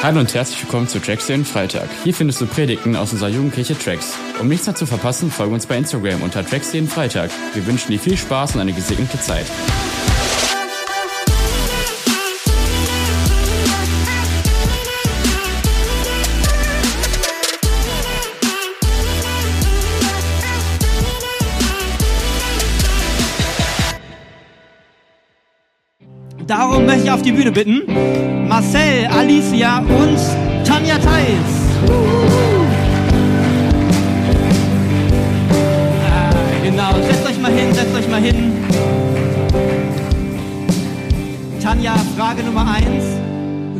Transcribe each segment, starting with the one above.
Hallo und herzlich willkommen zu Tracks den Freitag. Hier findest du Predigten aus unserer Jugendkirche Tracks. Um nichts mehr zu verpassen, folge uns bei Instagram unter Tracks den Freitag. Wir wünschen dir viel Spaß und eine gesegnete Zeit. Auf die Bühne bitten Marcel, Alicia und Tanja Theis. Ah, genau, setzt euch mal hin, setzt euch mal hin. Tanja, Frage Nummer eins.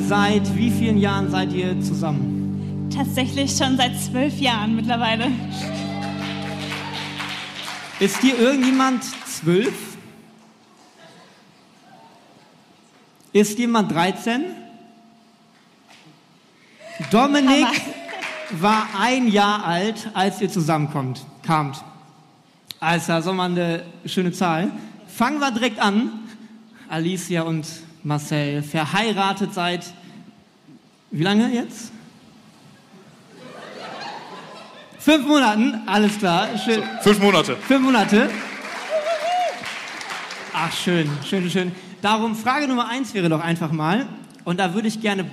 Seit wie vielen Jahren seid ihr zusammen? Tatsächlich schon seit zwölf Jahren mittlerweile. Ist hier irgendjemand zwölf? Ist jemand 13? Dominik war ein Jahr alt, als ihr zusammenkommt, kamt. Also, das ist mal eine schöne Zahl. Fangen wir direkt an. Alicia und Marcel, verheiratet seit wie lange jetzt? Fünf Monaten, alles klar. Schön. Fünf Monate. Fünf Monate. Ach, schön, schön, schön. Darum, Frage Nummer eins wäre doch einfach mal, und da würde ich gerne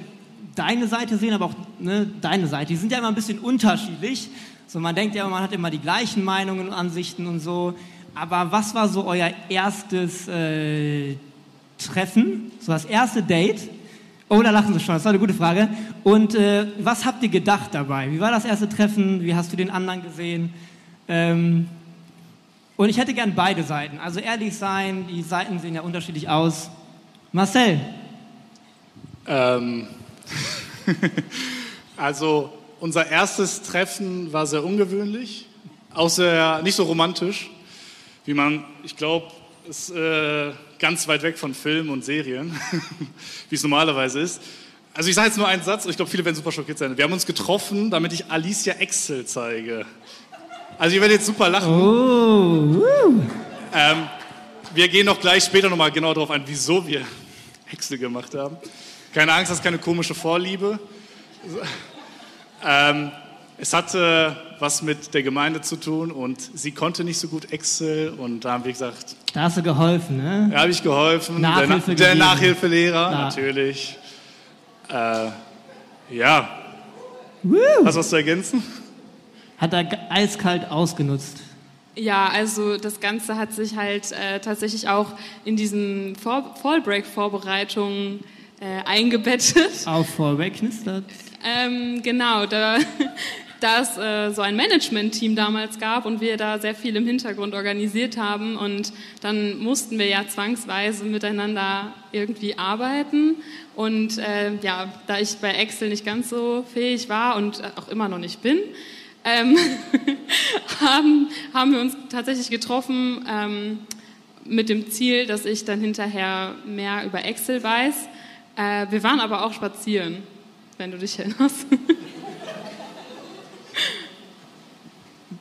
deine Seite sehen, aber auch ne, deine Seite. Die sind ja immer ein bisschen unterschiedlich. So, man denkt ja, man hat immer die gleichen Meinungen und Ansichten und so. Aber was war so euer erstes äh, Treffen? So das erste Date? Oh, da lachen sie schon, das war eine gute Frage. Und äh, was habt ihr gedacht dabei? Wie war das erste Treffen? Wie hast du den anderen gesehen? Ähm, und ich hätte gern beide Seiten. Also ehrlich sein, die Seiten sehen ja unterschiedlich aus. Marcel. Ähm, also unser erstes Treffen war sehr ungewöhnlich, auch nicht so romantisch, wie man, ich glaube, ist äh, ganz weit weg von Filmen und Serien, wie es normalerweise ist. Also ich sage jetzt nur einen Satz, und ich glaube, viele werden super schockiert sein. Wir haben uns getroffen, damit ich Alicia Excel zeige. Also ihr werdet jetzt super lachen. Oh, Ähm, wir gehen noch gleich später nochmal genau darauf ein, wieso wir Excel gemacht haben. Keine Angst, das ist keine komische Vorliebe. Ähm, es hatte was mit der Gemeinde zu tun und sie konnte nicht so gut Excel und da haben wir gesagt, da hast du geholfen, ne? da habe ich geholfen. Nachhilfe der, der gegeben. Nachhilfelehrer, Ja. natürlich. Äh, ja, Woo. hast du was zu ergänzen? Hat er eiskalt ausgenutzt. Ja, also das Ganze hat sich halt äh, tatsächlich auch in diesen Vor Fallbreak-Vorbereitungen äh, eingebettet. Auf vorweg knistert. Ähm, genau, da, da es äh, so ein Management-Team damals gab und wir da sehr viel im Hintergrund organisiert haben und dann mussten wir ja zwangsweise miteinander irgendwie arbeiten und äh, ja, da ich bei Excel nicht ganz so fähig war und auch immer noch nicht bin, ähm, haben, haben wir uns tatsächlich getroffen ähm, mit dem Ziel, dass ich dann hinterher mehr über Excel weiß. Äh, wir waren aber auch spazieren, wenn du dich erinnerst.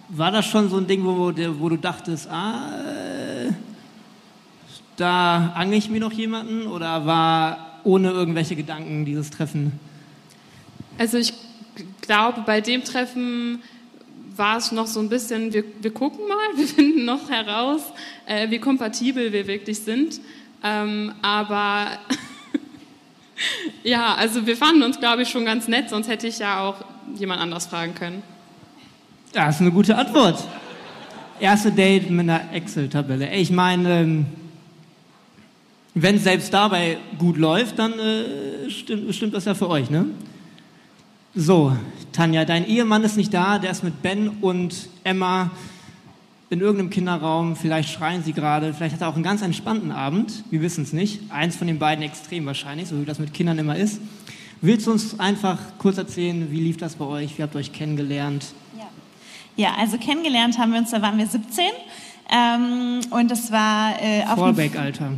War das schon so ein Ding, wo, wo, du dachtest, ah, äh, da angel ich mir noch jemanden? Oder war ohne irgendwelche Gedanken dieses Treffen? Also ich glaube, bei dem Treffen war es noch so ein bisschen, wir, wir gucken mal, wir finden noch heraus, äh, wie kompatibel wir wirklich sind. Ähm, aber ja, also wir fanden uns, glaube ich, schon ganz nett, sonst hätte ich ja auch jemand anders fragen können. Das ist eine gute Antwort. Erste Date mit einer Excel-Tabelle. Ich meine, ähm, wenn es selbst dabei gut läuft, dann äh, stimmt, stimmt das ja für euch, ne? So, Tanja, dein Ehemann ist nicht da, der ist mit Ben und Emma in irgendeinem Kinderraum. Vielleicht schreien sie gerade, vielleicht hat er auch einen ganz entspannten Abend. Wir wissen es nicht. Eins von den beiden extrem wahrscheinlich, so wie das mit Kindern immer ist. Willst du uns einfach kurz erzählen, wie lief das bei euch? Wie habt ihr euch kennengelernt? Ja. ja, also kennengelernt haben wir uns, da waren wir 17. Ähm, und das war äh, auf Fallback-Alter.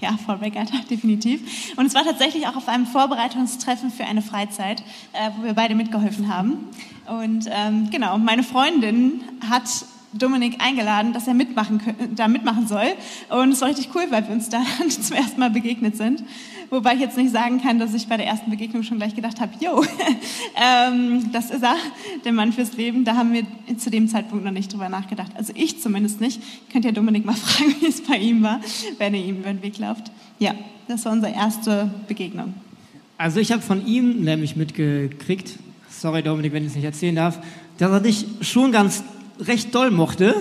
Ja, Fallback-Alter, definitiv. Und es war tatsächlich auch auf einem Vorbereitungstreffen für eine Freizeit, äh, wo wir beide mitgeholfen haben. Und ähm, genau, meine Freundin hat Dominik eingeladen, dass er mitmachen, da mitmachen soll. Und es war richtig cool, weil wir uns da zum ersten Mal begegnet sind. Wobei ich jetzt nicht sagen kann, dass ich bei der ersten Begegnung schon gleich gedacht habe, yo, ähm, das ist er, der Mann fürs Leben. Da haben wir zu dem Zeitpunkt noch nicht drüber nachgedacht. Also ich zumindest nicht. Könnt ihr Dominik mal fragen, wie es bei ihm war, wenn er ihm über den Weg läuft. Ja, das war unsere erste Begegnung. Also ich habe von ihm nämlich mitgekriegt, sorry Dominik, wenn ich es nicht erzählen darf, dass er dich schon ganz recht doll mochte,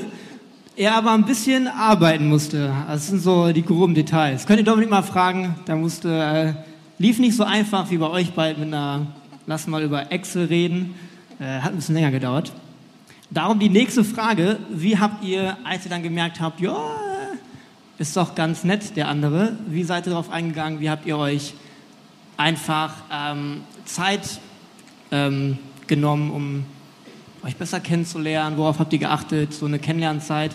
er aber ein bisschen arbeiten musste. Das sind so die groben Details. Könnt ihr Dominik mal fragen, da musste, äh, lief nicht so einfach wie bei euch bald mit einer, lass mal über Excel reden, äh, hat ein bisschen länger gedauert. Darum die nächste Frage, wie habt ihr, als ihr dann gemerkt habt, ja, ist doch ganz nett, der andere, wie seid ihr darauf eingegangen, wie habt ihr euch einfach ähm, Zeit ähm, genommen, um euch besser kennenzulernen? Worauf habt ihr geachtet? So eine Kennenlernzeit.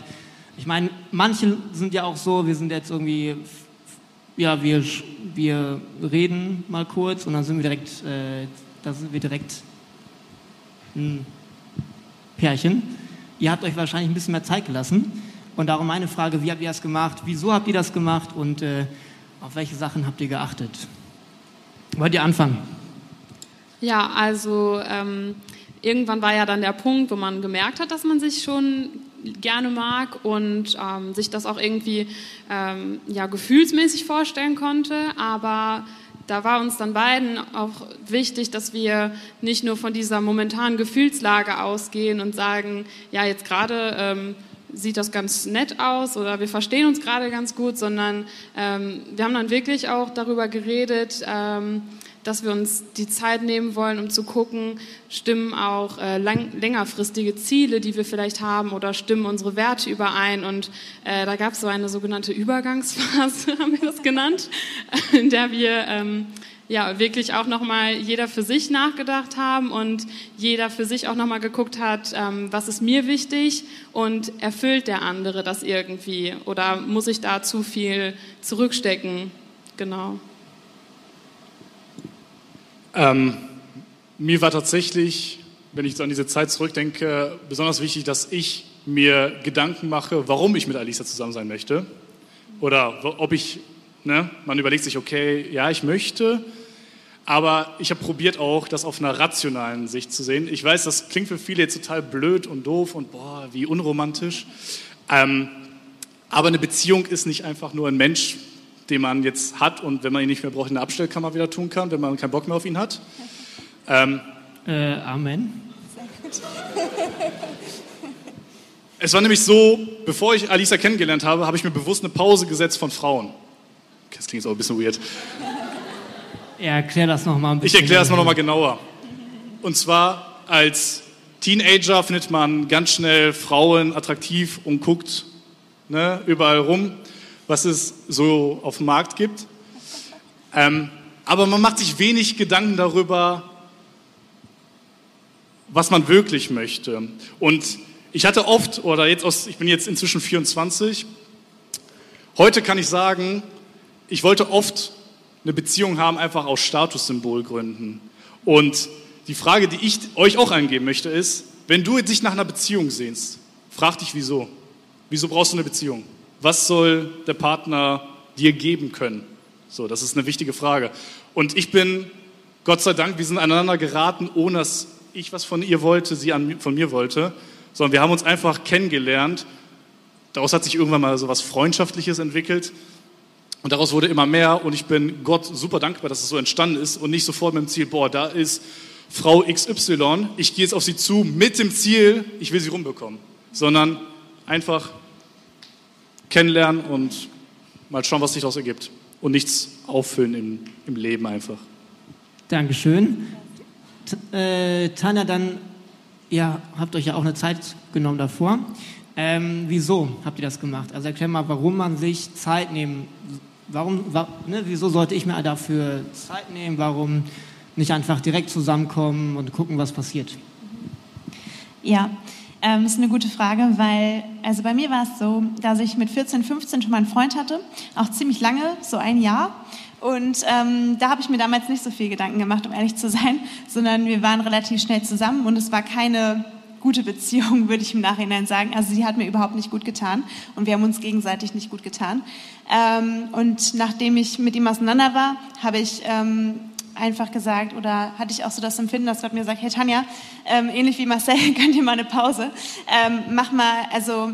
Ich meine, manche sind ja auch so, wir sind jetzt irgendwie, ja, wir, wir reden mal kurz und dann sind wir direkt, äh, da sind wir direkt ein Pärchen. Ihr habt euch wahrscheinlich ein bisschen mehr Zeit gelassen. Und darum meine Frage, wie habt ihr das gemacht? Wieso habt ihr das gemacht? Und äh, auf welche Sachen habt ihr geachtet? Wollt ihr anfangen? Ja, also ähm, irgendwann war ja dann der Punkt, wo man gemerkt hat, dass man sich schon gerne mag und ähm, sich das auch irgendwie ähm, ja, gefühlsmäßig vorstellen konnte. Aber da war uns dann beiden auch wichtig, dass wir nicht nur von dieser momentanen Gefühlslage ausgehen und sagen, ja, jetzt gerade ähm, sieht das ganz nett aus oder wir verstehen uns gerade ganz gut, sondern ähm, wir haben dann wirklich auch darüber geredet, ähm, dass wir uns die Zeit nehmen wollen, um zu gucken, stimmen auch äh, lang, längerfristige Ziele, die wir vielleicht haben, oder stimmen unsere Werte überein. Und äh, da gab es so eine sogenannte Übergangsphase, haben wir das genannt, in der wir ähm, ja wirklich auch nochmal jeder für sich nachgedacht haben und jeder für sich auch nochmal geguckt hat, ähm, was ist mir wichtig und erfüllt der andere das irgendwie oder muss ich da zu viel zurückstecken? Genau. Ähm, mir war tatsächlich, wenn ich so an diese Zeit zurückdenke, besonders wichtig, dass ich mir Gedanken mache, warum ich mit Alisa zusammen sein möchte. Oder ob ich, ne, man überlegt sich, okay, ja, ich möchte, aber ich habe probiert auch, das auf einer rationalen Sicht zu sehen. Ich weiß, das klingt für viele jetzt total blöd und doof und boah, wie unromantisch. Ähm, aber eine Beziehung ist nicht einfach nur ein Mensch, den man jetzt hat und wenn man ihn nicht mehr braucht, in der Abstellkammer wieder tun kann, wenn man keinen Bock mehr auf ihn hat. Ähm, äh, Amen. Es war nämlich so, bevor ich Alisa kennengelernt habe, habe ich mir bewusst eine Pause gesetzt von Frauen. Das klingt jetzt auch ein bisschen weird. Ja, erklär das nochmal ein bisschen. Ich erkläre das mal nochmal genauer. Und zwar als Teenager findet man ganz schnell Frauen attraktiv und guckt ne, überall rum was es so auf dem Markt gibt. Ähm, aber man macht sich wenig Gedanken darüber, was man wirklich möchte. Und ich hatte oft, oder jetzt aus, ich bin jetzt inzwischen 24, heute kann ich sagen, ich wollte oft eine Beziehung haben, einfach aus Statussymbolgründen. Und die Frage, die ich euch auch eingeben möchte, ist, wenn du dich nach einer Beziehung sehnst, frag dich wieso. Wieso brauchst du eine Beziehung? Was soll der Partner dir geben können? So, das ist eine wichtige Frage. Und ich bin, Gott sei Dank, wir sind aneinander geraten, ohne dass ich was von ihr wollte, sie von mir wollte, sondern wir haben uns einfach kennengelernt. Daraus hat sich irgendwann mal so was Freundschaftliches entwickelt. Und daraus wurde immer mehr und ich bin Gott super dankbar, dass es so entstanden ist und nicht sofort mit dem Ziel, boah, da ist Frau XY, ich gehe jetzt auf sie zu mit dem Ziel, ich will sie rumbekommen, sondern einfach kennenlernen und mal schauen, was sich daraus ergibt. Und nichts auffüllen im, im Leben einfach. Dankeschön. T äh, Tanja, dann, ihr habt euch ja auch eine Zeit genommen davor. Ähm, wieso habt ihr das gemacht? Also erklär mal, warum man sich Zeit nehmen, warum, wa ne, wieso sollte ich mir dafür Zeit nehmen, warum nicht einfach direkt zusammenkommen und gucken, was passiert? Ja, ähm, ist eine gute Frage, weil, also bei mir war es so, dass ich mit 14, 15 schon mal einen Freund hatte, auch ziemlich lange, so ein Jahr. Und ähm, da habe ich mir damals nicht so viel Gedanken gemacht, um ehrlich zu sein, sondern wir waren relativ schnell zusammen und es war keine gute Beziehung, würde ich im Nachhinein sagen. Also sie hat mir überhaupt nicht gut getan und wir haben uns gegenseitig nicht gut getan. Ähm, und nachdem ich mit ihm auseinander war, habe ich ähm, einfach gesagt oder hatte ich auch so das Empfinden, dass Gott mir sagt, hey Tanja, ähm, ähnlich wie Marcel, könnt ihr mal eine Pause. Ähm, mach mal, also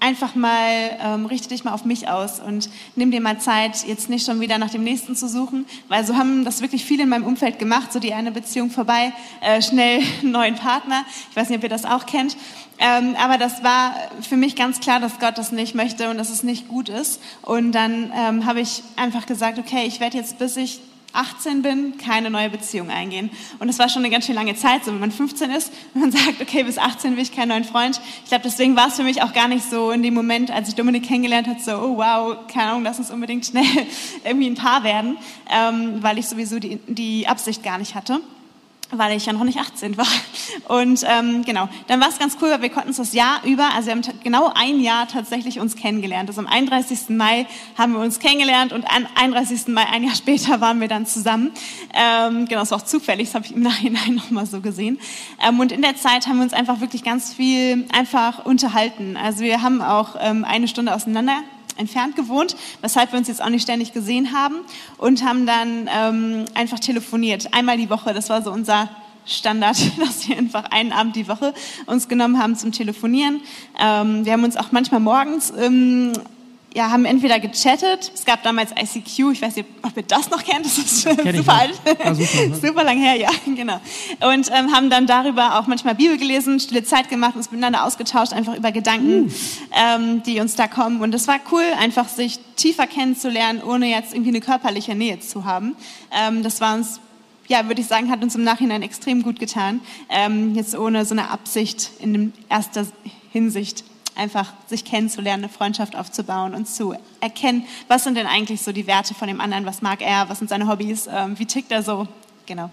einfach mal, ähm, richte dich mal auf mich aus und nimm dir mal Zeit, jetzt nicht schon wieder nach dem nächsten zu suchen, weil so haben das wirklich viele in meinem Umfeld gemacht, so die eine Beziehung vorbei, äh, schnell einen neuen Partner. Ich weiß nicht, ob ihr das auch kennt. Ähm, aber das war für mich ganz klar, dass Gott das nicht möchte und dass es nicht gut ist. Und dann ähm, habe ich einfach gesagt, okay, ich werde jetzt, bis ich 18 bin, keine neue Beziehung eingehen. Und das war schon eine ganz schön lange Zeit, so wenn man 15 ist und man sagt, okay, bis 18 will ich keinen neuen Freund. Ich glaube, deswegen war es für mich auch gar nicht so in dem Moment, als ich Dominik kennengelernt habe, so, oh wow, keine Ahnung, lass uns unbedingt schnell irgendwie ein Paar werden, ähm, weil ich sowieso die, die Absicht gar nicht hatte weil ich ja noch nicht 18 war. Und ähm, genau, dann war es ganz cool, weil wir konnten uns das Jahr über, also wir haben genau ein Jahr tatsächlich uns kennengelernt. Also am 31. Mai haben wir uns kennengelernt und am 31. Mai, ein Jahr später, waren wir dann zusammen. Ähm, genau, das war auch zufällig, das habe ich im Nachhinein nochmal so gesehen. Ähm, und in der Zeit haben wir uns einfach wirklich ganz viel einfach unterhalten. Also wir haben auch ähm, eine Stunde auseinander entfernt gewohnt, weshalb wir uns jetzt auch nicht ständig gesehen haben und haben dann ähm, einfach telefoniert. Einmal die Woche, das war so unser Standard, dass wir einfach einen Abend die Woche uns genommen haben zum Telefonieren. Ähm, wir haben uns auch manchmal morgens ähm, ja, haben entweder gechattet, es gab damals ICQ, ich weiß nicht, ob ihr das noch kennt, das ist das super alt, super, ne? super lang her, ja, genau. Und ähm, haben dann darüber auch manchmal Bibel gelesen, stille Zeit gemacht, uns miteinander ausgetauscht, einfach über Gedanken, uh. ähm, die uns da kommen. Und es war cool, einfach sich tiefer kennenzulernen, ohne jetzt irgendwie eine körperliche Nähe zu haben. Ähm, das war uns ja, würde ich sagen, hat uns im Nachhinein extrem gut getan. Ähm, jetzt ohne so eine Absicht in erster Hinsicht einfach sich kennenzulernen, eine Freundschaft aufzubauen und zu erkennen, was sind denn eigentlich so die Werte von dem anderen, was mag er, was sind seine Hobbys, ähm, wie tickt er so, genau.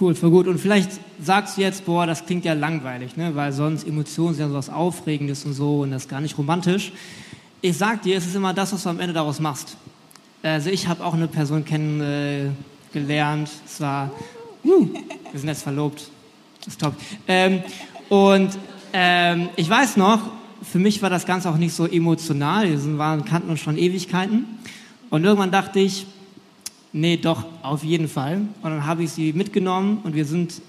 Cool, voll gut. Und vielleicht sagst du jetzt, boah, das klingt ja langweilig, ne? weil sonst Emotionen sind ja so was Aufregendes und so und das ist gar nicht romantisch. Ich sag dir, es ist immer das, was du am Ende daraus machst. Also ich habe auch eine Person kennengelernt, es war, wir sind jetzt verlobt, das ist top. Ähm, und ähm, ich weiß noch, für mich war das Ganze auch nicht so emotional. Wir waren, kannten uns schon Ewigkeiten. Und irgendwann dachte ich, nee, doch, auf jeden Fall. Und dann habe ich sie mitgenommen und wir sind,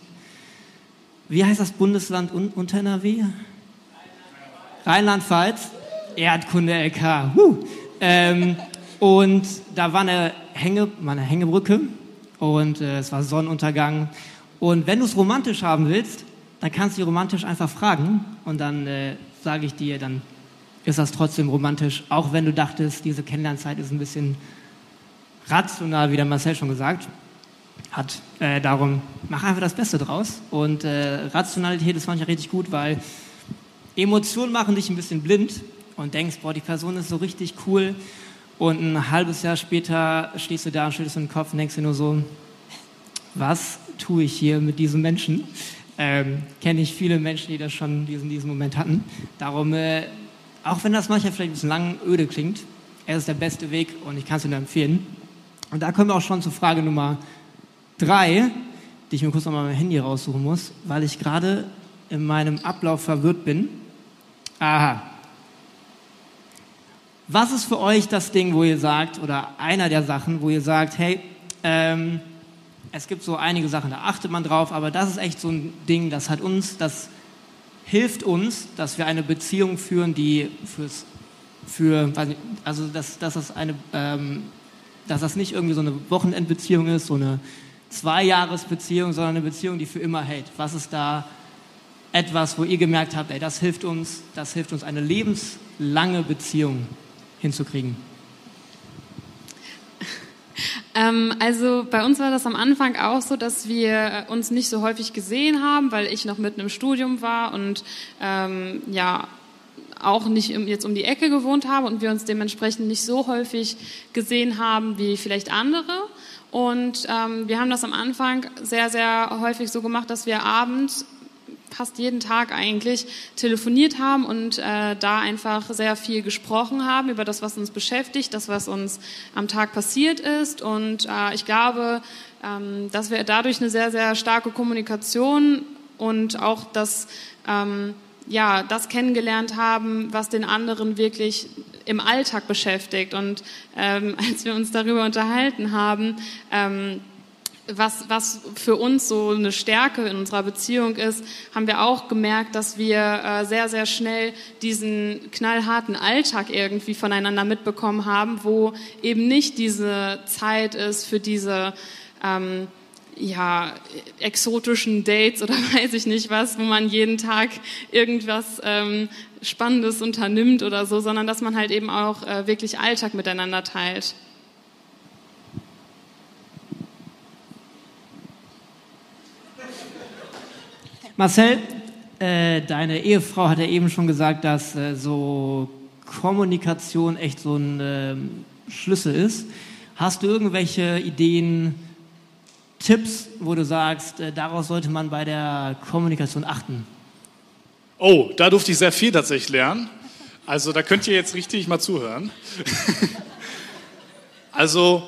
wie heißt das Bundesland unter NRW? Rheinland-Pfalz, Erdkunde LK. Ähm, und da war eine, Hänge, eine Hängebrücke und äh, es war Sonnenuntergang. Und wenn du es romantisch haben willst, dann kannst du sie romantisch einfach fragen und dann äh, sage ich dir, dann ist das trotzdem romantisch, auch wenn du dachtest, diese Kennenlernzeit ist ein bisschen rational, wie der Marcel schon gesagt hat. Äh, darum, mach einfach das Beste draus. Und äh, Rationalität ist manchmal richtig gut, weil Emotionen machen dich ein bisschen blind und denkst, boah, die Person ist so richtig cool. Und ein halbes Jahr später stehst du da und schüttelst den Kopf und denkst dir nur so, was tue ich hier mit diesem Menschen? Ähm, kenne ich viele Menschen, die das schon diesen, diesen Moment hatten. Darum, äh, auch wenn das manchmal vielleicht ein bisschen lang öde klingt, er ist der beste Weg und ich kann es nur empfehlen. Und da kommen wir auch schon zur Frage Nummer drei, die ich mir kurz nochmal mein Handy raussuchen muss, weil ich gerade in meinem Ablauf verwirrt bin. Aha. Was ist für euch das Ding, wo ihr sagt, oder einer der Sachen, wo ihr sagt, hey, ähm, es gibt so einige Sachen, da achtet man drauf, aber das ist echt so ein Ding, das hat uns, das hilft uns, dass wir eine Beziehung führen, die fürs, für, also dass, dass das eine, ähm, dass das nicht irgendwie so eine Wochenendbeziehung ist, so eine Zweijahresbeziehung, sondern eine Beziehung, die für immer hält. Was ist da etwas, wo ihr gemerkt habt, ey, das hilft uns, das hilft uns, eine lebenslange Beziehung hinzukriegen? Ähm, also bei uns war das am Anfang auch so, dass wir uns nicht so häufig gesehen haben, weil ich noch mitten im Studium war und ähm, ja auch nicht jetzt um die Ecke gewohnt habe und wir uns dementsprechend nicht so häufig gesehen haben wie vielleicht andere. Und ähm, wir haben das am Anfang sehr, sehr häufig so gemacht, dass wir abends fast jeden Tag eigentlich telefoniert haben und äh, da einfach sehr viel gesprochen haben über das, was uns beschäftigt, das, was uns am Tag passiert ist. Und äh, ich glaube, ähm, dass wir dadurch eine sehr, sehr starke Kommunikation und auch das, ähm, ja, das kennengelernt haben, was den anderen wirklich im Alltag beschäftigt. Und ähm, als wir uns darüber unterhalten haben, ähm, was, was für uns so eine Stärke in unserer Beziehung ist, haben wir auch gemerkt, dass wir äh, sehr, sehr schnell diesen knallharten Alltag irgendwie voneinander mitbekommen haben, wo eben nicht diese Zeit ist für diese ähm, ja, exotischen Dates oder weiß ich nicht was, wo man jeden Tag irgendwas ähm, Spannendes unternimmt oder so, sondern dass man halt eben auch äh, wirklich Alltag miteinander teilt. Marcel, äh, deine Ehefrau hat ja eben schon gesagt, dass äh, so Kommunikation echt so ein äh, Schlüssel ist. Hast du irgendwelche Ideen, Tipps, wo du sagst, äh, daraus sollte man bei der Kommunikation achten? Oh, da durfte ich sehr viel tatsächlich lernen. Also da könnt ihr jetzt richtig mal zuhören. also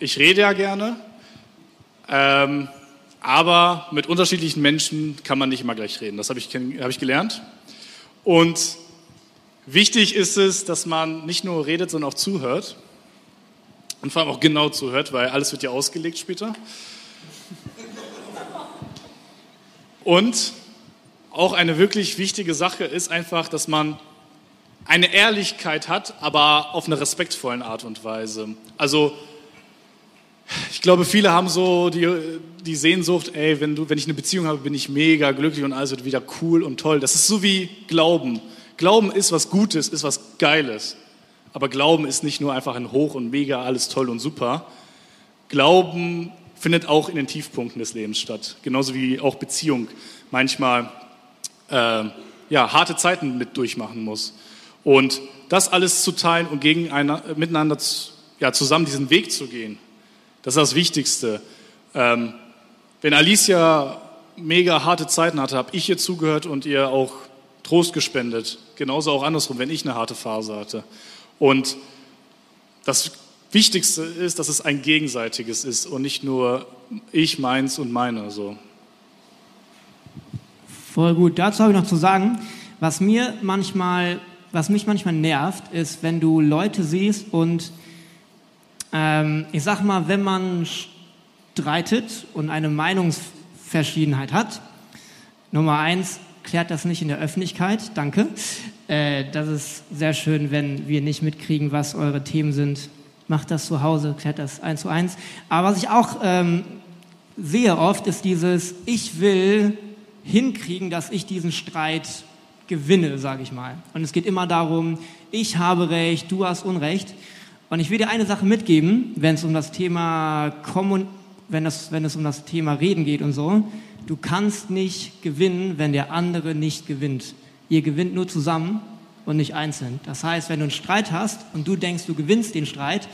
ich rede ja gerne. Ähm, aber mit unterschiedlichen Menschen kann man nicht immer gleich reden. Das habe ich, hab ich gelernt. Und wichtig ist es, dass man nicht nur redet, sondern auch zuhört. Und vor allem auch genau zuhört, weil alles wird ja ausgelegt später. Und auch eine wirklich wichtige Sache ist einfach, dass man eine Ehrlichkeit hat, aber auf eine respektvollen Art und Weise. Also ich glaube, viele haben so die, die Sehnsucht, ey, wenn, du, wenn ich eine Beziehung habe, bin ich mega glücklich und alles wird wieder cool und toll. Das ist so wie Glauben. Glauben ist was Gutes, ist was Geiles. Aber Glauben ist nicht nur einfach ein Hoch und mega, alles toll und super. Glauben findet auch in den Tiefpunkten des Lebens statt. Genauso wie auch Beziehung manchmal äh, ja, harte Zeiten mit durchmachen muss. Und das alles zu teilen und gegen eine, miteinander ja, zusammen diesen Weg zu gehen, das ist das Wichtigste. Ähm, wenn Alicia mega harte Zeiten hatte, habe ich ihr zugehört und ihr auch Trost gespendet. Genauso auch andersrum, wenn ich eine harte Phase hatte. Und das Wichtigste ist, dass es ein gegenseitiges ist und nicht nur ich, meins und meine. So. Voll gut. Dazu habe ich noch zu sagen, was mir manchmal, was mich manchmal nervt, ist, wenn du Leute siehst und ähm, ich sag mal, wenn man streitet und eine Meinungsverschiedenheit hat, Nummer eins, klärt das nicht in der Öffentlichkeit, danke. Äh, das ist sehr schön, wenn wir nicht mitkriegen, was eure Themen sind. Macht das zu Hause, klärt das eins zu eins. Aber was ich auch ähm, sehe oft, ist dieses, ich will hinkriegen, dass ich diesen Streit gewinne, sage ich mal. Und es geht immer darum, ich habe Recht, du hast Unrecht. Und ich will dir eine Sache mitgeben, wenn es um das Thema Kommun wenn, das, wenn es um das Thema Reden geht und so. Du kannst nicht gewinnen, wenn der andere nicht gewinnt. Ihr gewinnt nur zusammen und nicht einzeln. Das heißt, wenn du einen Streit hast und du denkst, du gewinnst den Streit,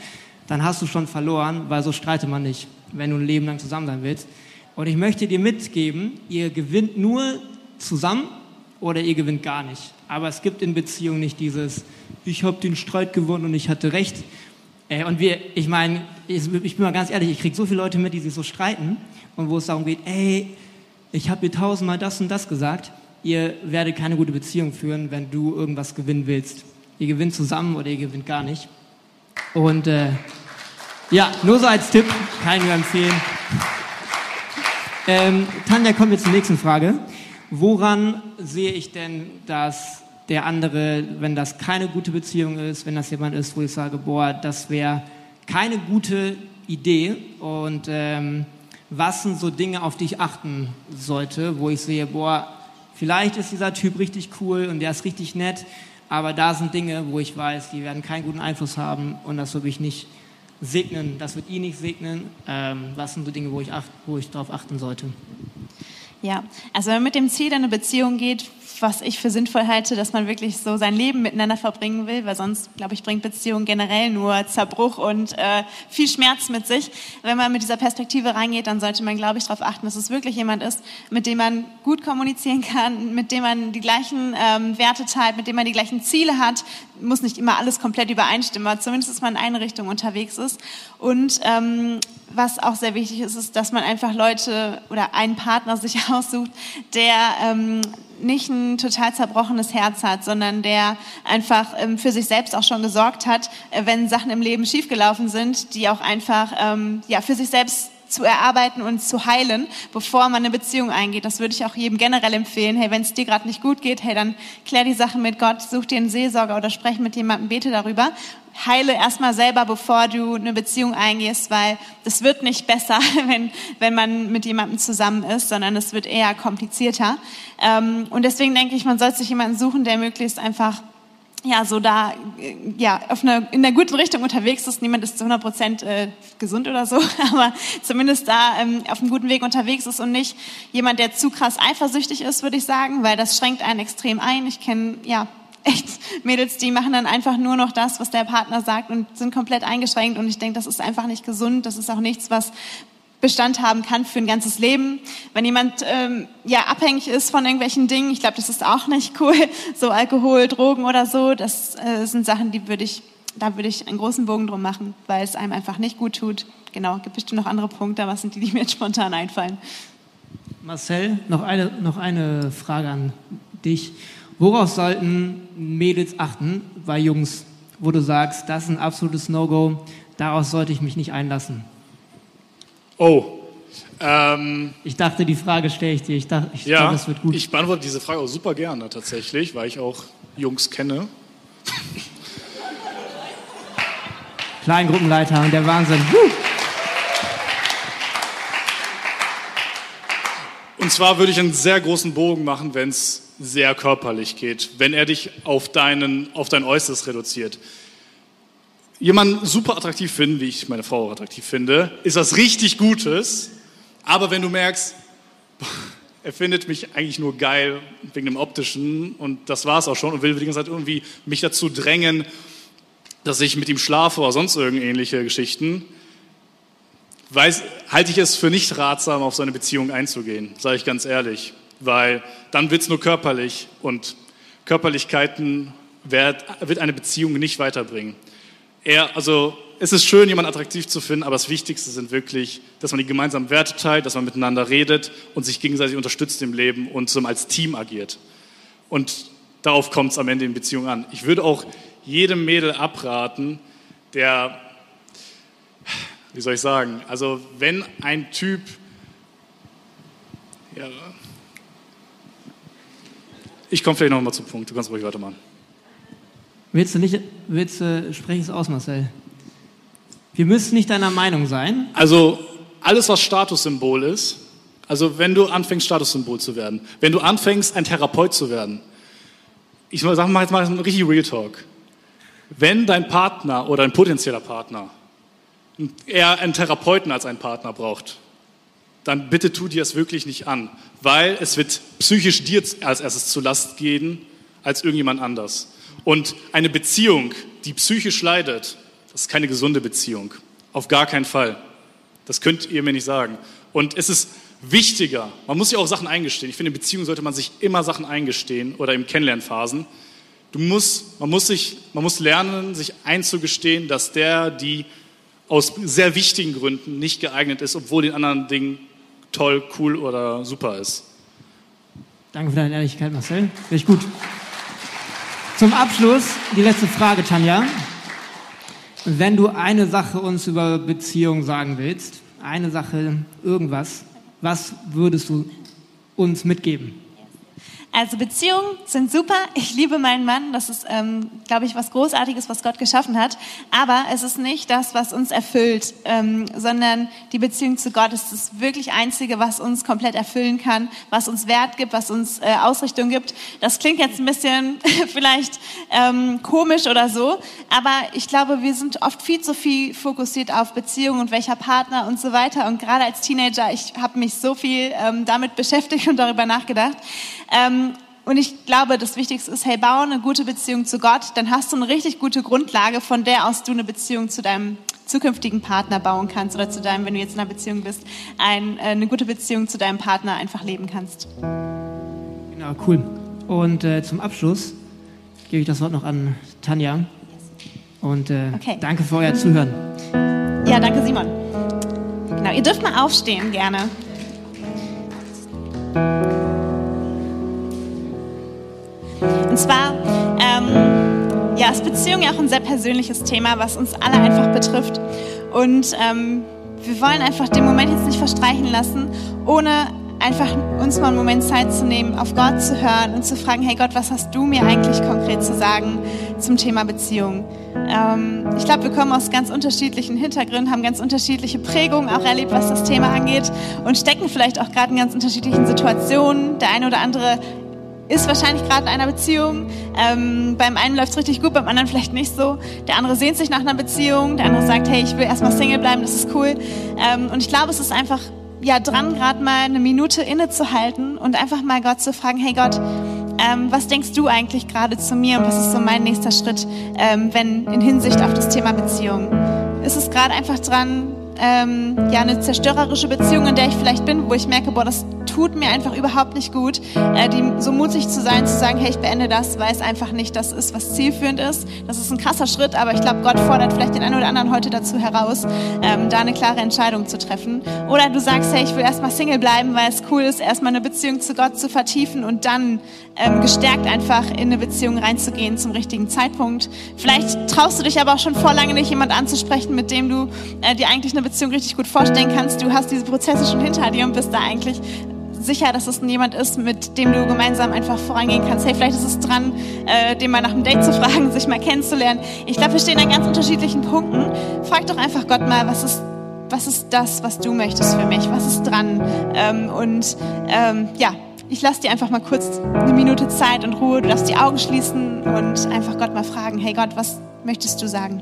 dann hast du schon verloren, weil so streitet man nicht, wenn du ein Leben lang zusammen sein willst. Und ich möchte dir mitgeben, ihr gewinnt nur zusammen oder ihr gewinnt gar nicht. Aber es gibt in Beziehungen nicht dieses, ich habe den Streit gewonnen und ich hatte recht. Äh, und wir, ich meine, ich, ich, bin mal ganz ehrlich, ich kriege so viele Leute mit, die sich so streiten und wo es darum geht, ey, ich habe dir tausendmal das und das gesagt. Ihr werdet keine gute Beziehung führen, wenn du irgendwas gewinnen willst. Ihr gewinnt zusammen oder ihr gewinnt gar nicht. Und äh, ja, nur so als Tipp, kann ich nur empfehlen. Ähm, Tanja, kommen wir zur nächsten Frage. Woran sehe ich denn, dass der andere, wenn das keine gute Beziehung ist, wenn das jemand ist, wo ich sage, boah, das wäre keine gute Idee und ähm, was sind so Dinge, auf die ich achten sollte, wo ich sehe, boah, vielleicht ist dieser Typ richtig cool und der ist richtig nett, aber da sind Dinge, wo ich weiß, die werden keinen guten Einfluss haben und das würde ich nicht segnen, das wird ihn nicht segnen. Ähm, was sind so Dinge, wo ich, acht, wo ich darauf achten sollte? Ja, also wenn man mit dem Ziel in eine Beziehung geht, was ich für sinnvoll halte, dass man wirklich so sein Leben miteinander verbringen will, weil sonst, glaube ich, bringt Beziehung generell nur Zerbruch und äh, viel Schmerz mit sich. Wenn man mit dieser Perspektive reingeht, dann sollte man, glaube ich, darauf achten, dass es wirklich jemand ist, mit dem man gut kommunizieren kann, mit dem man die gleichen ähm, Werte teilt, mit dem man die gleichen Ziele hat. Muss nicht immer alles komplett übereinstimmen, aber zumindest, dass man in eine Richtung unterwegs ist. Und ähm, was auch sehr wichtig ist, ist, dass man einfach Leute oder einen Partner sich aussucht, der ähm, nicht ein total zerbrochenes Herz hat, sondern der einfach ähm, für sich selbst auch schon gesorgt hat, äh, wenn Sachen im Leben schiefgelaufen sind, die auch einfach ähm, ja für sich selbst zu erarbeiten und zu heilen, bevor man eine Beziehung eingeht. Das würde ich auch jedem generell empfehlen. Hey, wenn es dir gerade nicht gut geht, hey, dann klär die Sache mit Gott, such dir einen Seelsorger oder sprech mit jemandem, bete darüber. Heile erstmal selber, bevor du eine Beziehung eingehst, weil das wird nicht besser, wenn, wenn man mit jemandem zusammen ist, sondern es wird eher komplizierter. Ähm, und deswegen denke ich, man sollte sich jemanden suchen, der möglichst einfach ja, so da, ja, auf einer, in der guten Richtung unterwegs ist. Niemand ist zu 100 Prozent äh, gesund oder so, aber zumindest da ähm, auf einem guten Weg unterwegs ist und nicht jemand, der zu krass eifersüchtig ist, würde ich sagen, weil das schränkt einen extrem ein. Ich kenne, ja, echt Mädels, die machen dann einfach nur noch das, was der Partner sagt und sind komplett eingeschränkt und ich denke, das ist einfach nicht gesund. Das ist auch nichts, was Bestand haben kann für ein ganzes Leben. Wenn jemand ähm, ja abhängig ist von irgendwelchen Dingen, ich glaube, das ist auch nicht cool. So Alkohol, Drogen oder so, das äh, sind Sachen, die würde ich, da würde ich einen großen Bogen drum machen, weil es einem einfach nicht gut tut. Genau, gibt bestimmt noch andere Punkte, was sind die, die mir jetzt spontan einfallen? Marcel, noch eine, noch eine Frage an dich. Worauf sollten Mädels achten bei Jungs, wo du sagst, das ist ein absolutes No-Go, daraus sollte ich mich nicht einlassen? Oh. Ähm, ich dachte, die Frage stelle ich dir. Ich dachte, ich ja, glaube, das wird gut. Ich beantworte diese Frage auch super gerne tatsächlich, weil ich auch Jungs kenne. Kleingruppenleiter und der Wahnsinn. Und zwar würde ich einen sehr großen Bogen machen, wenn es sehr körperlich geht, wenn er dich auf, deinen, auf dein Äußeres reduziert jemanden super attraktiv finden, wie ich meine Frau attraktiv finde, ist was richtig Gutes. Aber wenn du merkst, er findet mich eigentlich nur geil wegen dem Optischen und das war es auch schon und will die ganze Zeit irgendwie mich dazu drängen, dass ich mit ihm schlafe oder sonst irgendähnliche Geschichten, weiß, halte ich es für nicht ratsam, auf so eine Beziehung einzugehen, sage ich ganz ehrlich. Weil dann wird es nur körperlich und Körperlichkeiten wird, wird eine Beziehung nicht weiterbringen eher, also es ist schön, jemanden attraktiv zu finden, aber das Wichtigste sind wirklich, dass man die gemeinsamen Werte teilt, dass man miteinander redet und sich gegenseitig unterstützt im Leben und so als Team agiert. Und darauf kommt es am Ende in Beziehungen an. Ich würde auch jedem Mädel abraten, der, wie soll ich sagen, also wenn ein Typ, ja, ich komme vielleicht nochmal zum Punkt, du kannst ruhig weitermachen. Willst du nicht, willst du, sprech es aus, Marcel. Wir müssen nicht deiner Meinung sein. Also, alles, was Statussymbol ist, also wenn du anfängst, Statussymbol zu werden, wenn du anfängst, ein Therapeut zu werden, ich sage mal jetzt mal ein richtig Real Talk. Wenn dein Partner oder ein potenzieller Partner eher einen Therapeuten als einen Partner braucht, dann bitte tu dir es wirklich nicht an, weil es wird psychisch dir als erstes zu Last gehen als irgendjemand anders. Und eine Beziehung, die psychisch leidet, das ist keine gesunde Beziehung. Auf gar keinen Fall. Das könnt ihr mir nicht sagen. Und es ist wichtiger, man muss sich auch Sachen eingestehen. Ich finde, in Beziehungen sollte man sich immer Sachen eingestehen oder im Kennenlernphasen. Du musst, man, muss sich, man muss lernen, sich einzugestehen, dass der, die aus sehr wichtigen Gründen nicht geeignet ist, obwohl den anderen Dingen toll, cool oder super ist. Danke für deine Ehrlichkeit, Marcel. Ich gut. Zum Abschluss die letzte Frage, Tanja. Wenn du eine Sache uns über Beziehungen sagen willst, eine Sache, irgendwas, was würdest du uns mitgeben? Also Beziehungen sind super. Ich liebe meinen Mann. Das ist, ähm, glaube ich, was Großartiges, was Gott geschaffen hat. Aber es ist nicht das, was uns erfüllt, ähm, sondern die Beziehung zu Gott ist das wirklich Einzige, was uns komplett erfüllen kann, was uns Wert gibt, was uns äh, Ausrichtung gibt. Das klingt jetzt ein bisschen vielleicht ähm, komisch oder so, aber ich glaube, wir sind oft viel zu viel fokussiert auf Beziehungen und welcher Partner und so weiter. Und gerade als Teenager, ich habe mich so viel ähm, damit beschäftigt und darüber nachgedacht. Ähm, Und ich glaube, das Wichtigste ist, hey, baue eine gute Beziehung zu Gott, dann hast du eine richtig gute Grundlage, von der aus du eine Beziehung zu deinem zukünftigen Partner bauen kannst oder zu deinem, wenn du jetzt in einer Beziehung bist, ein, äh, eine gute Beziehung zu deinem Partner einfach leben kannst. Genau, cool. Und äh, zum Abschluss gebe ich das Wort noch an Tanja. Und äh, okay. danke für euer Zuhören. Ja, danke Simon. Genau, ihr dürft mal aufstehen gerne. Zwar ähm, ja, ist Beziehung ja auch ein sehr persönliches Thema, was uns alle einfach betrifft. Und ähm, wir wollen einfach den Moment jetzt nicht verstreichen lassen, ohne einfach uns mal einen Moment Zeit zu nehmen, auf Gott zu hören und zu fragen, hey Gott, was hast du mir eigentlich konkret zu sagen zum Thema Beziehung? Ähm, ich glaube, wir kommen aus ganz unterschiedlichen Hintergründen, haben ganz unterschiedliche Prägungen auch erlebt, was das Thema angeht und stecken vielleicht auch gerade in ganz unterschiedlichen Situationen. Der eine oder andere ist wahrscheinlich gerade in einer Beziehung. Ähm, beim einen läuft es richtig gut, beim anderen vielleicht nicht so. Der andere sehnt sich nach einer Beziehung, der andere sagt, hey, ich will erstmal Single bleiben, das ist cool. Ähm, und ich glaube, es ist einfach ja dran, gerade mal eine Minute innezuhalten und einfach mal Gott zu fragen, hey Gott, ähm, was denkst du eigentlich gerade zu mir und was ist so mein nächster Schritt, ähm, wenn in Hinsicht auf das Thema Beziehung? Ist es gerade einfach dran, ähm, ja, eine zerstörerische Beziehung, in der ich vielleicht bin, wo ich merke, boah, das tut mir einfach überhaupt nicht gut, äh, die, so mutig zu sein, zu sagen, hey, ich beende das, weil es einfach nicht das ist, was zielführend ist. Das ist ein krasser Schritt, aber ich glaube, Gott fordert vielleicht den einen oder anderen heute dazu heraus, ähm, da eine klare Entscheidung zu treffen. Oder du sagst, hey, ich will erstmal Single bleiben, weil es cool ist, erstmal eine Beziehung zu Gott zu vertiefen und dann ähm, gestärkt einfach in eine Beziehung reinzugehen zum richtigen Zeitpunkt. Vielleicht traust du dich aber auch schon vor lange nicht, jemand anzusprechen, mit dem du äh, dir eigentlich eine Beziehung richtig gut vorstellen kannst. Du hast diese Prozesse schon hinter dir und bist da eigentlich sicher, dass es jemand ist, mit dem du gemeinsam einfach vorangehen kannst. Hey, vielleicht ist es dran, äh, den mal nach einem Date zu fragen, sich mal kennenzulernen. Ich glaube, wir stehen an ganz unterschiedlichen Punkten. Frag doch einfach Gott mal, was ist was ist das, was du möchtest für mich? Was ist dran? Ähm, und ähm, ja, ich lasse dir einfach mal kurz eine Minute Zeit und Ruhe. Du darfst die Augen schließen und einfach Gott mal fragen, hey Gott, was möchtest du sagen?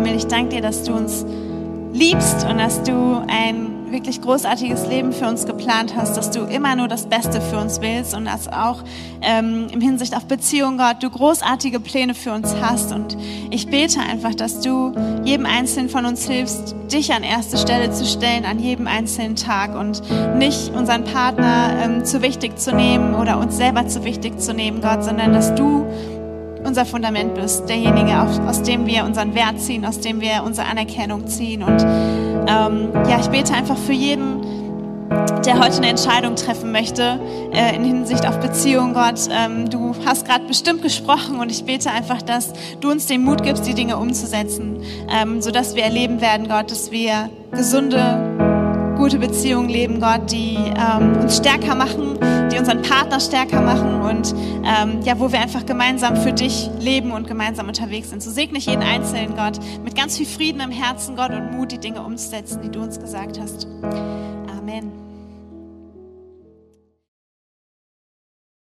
Himmel, ich danke dir, dass du uns liebst und dass du ein wirklich großartiges Leben für uns geplant hast, dass du immer nur das Beste für uns willst und dass auch ähm, im Hinsicht auf Beziehung, Gott, du großartige Pläne für uns hast. Und ich bete einfach, dass du jedem Einzelnen von uns hilfst, dich an erste Stelle zu stellen, an jedem einzelnen Tag und nicht unseren Partner ähm, zu wichtig zu nehmen oder uns selber zu wichtig zu nehmen, Gott, sondern dass du unser Fundament bist, derjenige, aus dem wir unseren Wert ziehen, aus dem wir unsere Anerkennung ziehen. Und ähm, ja, ich bete einfach für jeden, der heute eine Entscheidung treffen möchte äh, in Hinsicht auf Beziehung, Gott. Ähm, du hast gerade bestimmt gesprochen und ich bete einfach, dass du uns den Mut gibst, die Dinge umzusetzen, ähm, sodass wir erleben werden, Gott, dass wir gesunde gute Beziehungen leben, Gott, die ähm, uns stärker machen, die unseren Partner stärker machen und ähm, ja, wo wir einfach gemeinsam für dich leben und gemeinsam unterwegs sind. So segne ich jeden Einzelnen, Gott, mit ganz viel Frieden im Herzen, Gott, und Mut, die Dinge umzusetzen, die du uns gesagt hast. Amen.